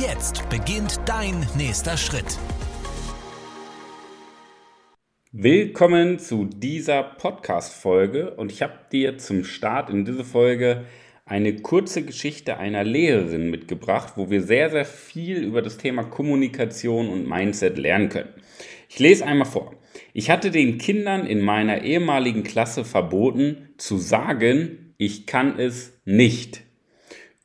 Jetzt beginnt dein nächster Schritt. Willkommen zu dieser Podcast-Folge und ich habe dir zum Start in diese Folge eine kurze Geschichte einer Lehrerin mitgebracht, wo wir sehr, sehr viel über das Thema Kommunikation und Mindset lernen können. Ich lese einmal vor. Ich hatte den Kindern in meiner ehemaligen Klasse verboten zu sagen, ich kann es nicht.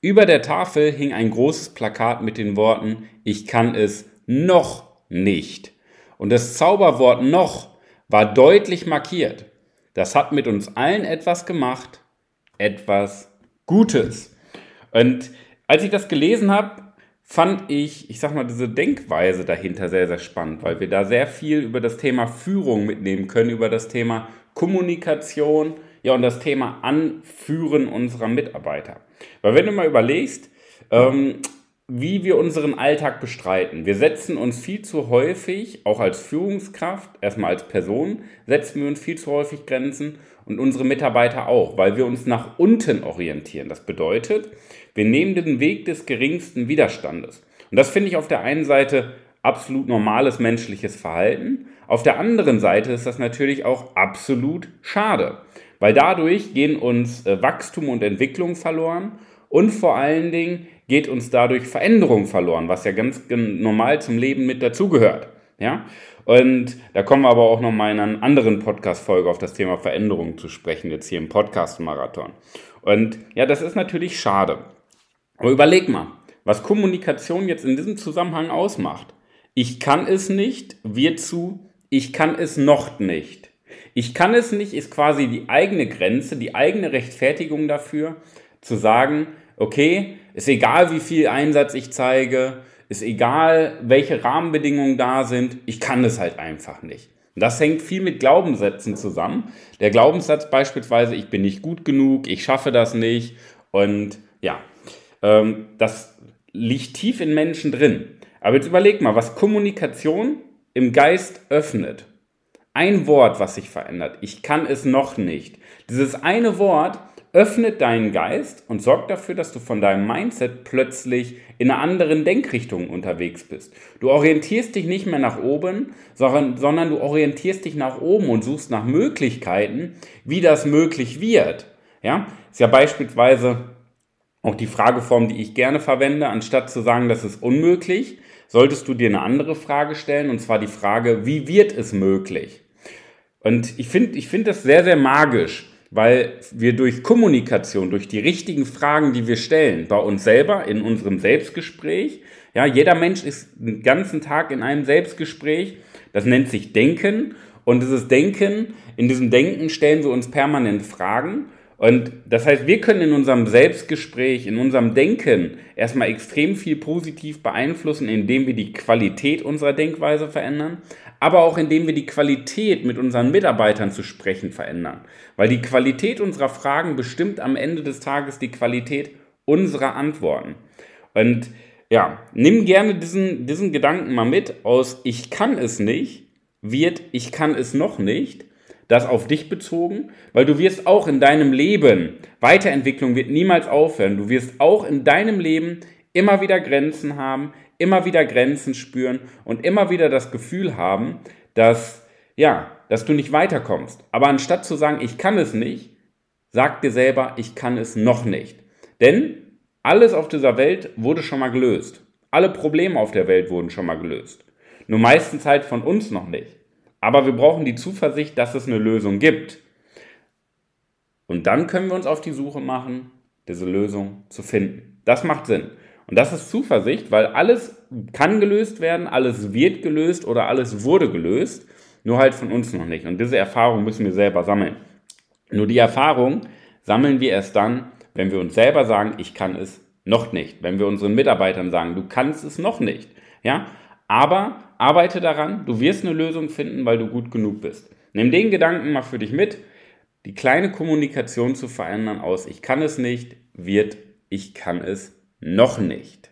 Über der Tafel hing ein großes Plakat mit den Worten, ich kann es noch nicht. Und das Zauberwort noch war deutlich markiert. Das hat mit uns allen etwas gemacht, etwas Gutes. Und als ich das gelesen habe, fand ich, ich sag mal, diese Denkweise dahinter sehr, sehr spannend, weil wir da sehr viel über das Thema Führung mitnehmen können, über das Thema Kommunikation, ja, und das Thema Anführen unserer Mitarbeiter. Weil wenn du mal überlegst, ähm, wie wir unseren Alltag bestreiten. Wir setzen uns viel zu häufig, auch als Führungskraft, erstmal als Person, setzen wir uns viel zu häufig Grenzen und unsere Mitarbeiter auch, weil wir uns nach unten orientieren. Das bedeutet, wir nehmen den Weg des geringsten Widerstandes. Und das finde ich auf der einen Seite absolut normales menschliches Verhalten. Auf der anderen Seite ist das natürlich auch absolut schade, weil dadurch gehen uns äh, Wachstum und Entwicklung verloren und vor allen Dingen geht uns dadurch Veränderung verloren, was ja ganz normal zum Leben mit dazugehört. Ja? Und da kommen wir aber auch noch mal in einer anderen Podcast-Folge auf das Thema Veränderung zu sprechen, jetzt hier im Podcast-Marathon. Und ja, das ist natürlich schade. Aber überleg mal, was Kommunikation jetzt in diesem Zusammenhang ausmacht. Ich kann es nicht wird zu ich kann es noch nicht. Ich kann es nicht ist quasi die eigene Grenze, die eigene Rechtfertigung dafür, zu sagen, okay, ist egal, wie viel Einsatz ich zeige, ist egal, welche Rahmenbedingungen da sind, ich kann es halt einfach nicht. Und das hängt viel mit Glaubenssätzen zusammen. Der Glaubenssatz beispielsweise, ich bin nicht gut genug, ich schaffe das nicht. Und ja, ähm, das liegt tief in Menschen drin. Aber jetzt überleg mal, was Kommunikation im Geist öffnet. Ein Wort, was sich verändert. Ich kann es noch nicht. Dieses eine Wort öffnet deinen Geist und sorgt dafür, dass du von deinem Mindset plötzlich in einer anderen Denkrichtung unterwegs bist. Du orientierst dich nicht mehr nach oben, sondern, sondern du orientierst dich nach oben und suchst nach Möglichkeiten, wie das möglich wird. Ja, ist ja beispielsweise auch die Frageform, die ich gerne verwende, anstatt zu sagen, das ist unmöglich, solltest du dir eine andere Frage stellen, und zwar die Frage, wie wird es möglich? Und ich finde ich find das sehr, sehr magisch weil wir durch Kommunikation, durch die richtigen Fragen, die wir stellen, bei uns selber, in unserem Selbstgespräch, ja, jeder Mensch ist den ganzen Tag in einem Selbstgespräch, das nennt sich Denken. Und dieses Denken, in diesem Denken stellen wir uns permanent Fragen und das heißt, wir können in unserem Selbstgespräch, in unserem Denken erstmal extrem viel positiv beeinflussen, indem wir die Qualität unserer Denkweise verändern, aber auch indem wir die Qualität mit unseren Mitarbeitern zu sprechen verändern. Weil die Qualität unserer Fragen bestimmt am Ende des Tages die Qualität unserer Antworten. Und ja, nimm gerne diesen, diesen Gedanken mal mit aus ich kann es nicht, wird ich kann es noch nicht das auf dich bezogen, weil du wirst auch in deinem Leben, Weiterentwicklung wird niemals aufhören, du wirst auch in deinem Leben immer wieder Grenzen haben, immer wieder Grenzen spüren und immer wieder das Gefühl haben, dass, ja, dass du nicht weiterkommst. Aber anstatt zu sagen, ich kann es nicht, sag dir selber, ich kann es noch nicht. Denn alles auf dieser Welt wurde schon mal gelöst. Alle Probleme auf der Welt wurden schon mal gelöst. Nur meistens halt von uns noch nicht. Aber wir brauchen die Zuversicht, dass es eine Lösung gibt. Und dann können wir uns auf die Suche machen, diese Lösung zu finden. Das macht Sinn. Und das ist Zuversicht, weil alles kann gelöst werden, alles wird gelöst oder alles wurde gelöst, nur halt von uns noch nicht. Und diese Erfahrung müssen wir selber sammeln. Nur die Erfahrung sammeln wir erst dann, wenn wir uns selber sagen, ich kann es Noch nicht. Wenn wir unseren Mitarbeitern sagen, du kannst es noch nicht. Ja? Aber arbeite daran, du wirst eine Lösung finden, weil du gut genug bist. Nimm den Gedanken mal für dich mit. Die kleine Kommunikation zu verändern aus ich kann es nicht, wird ich kann es noch nicht.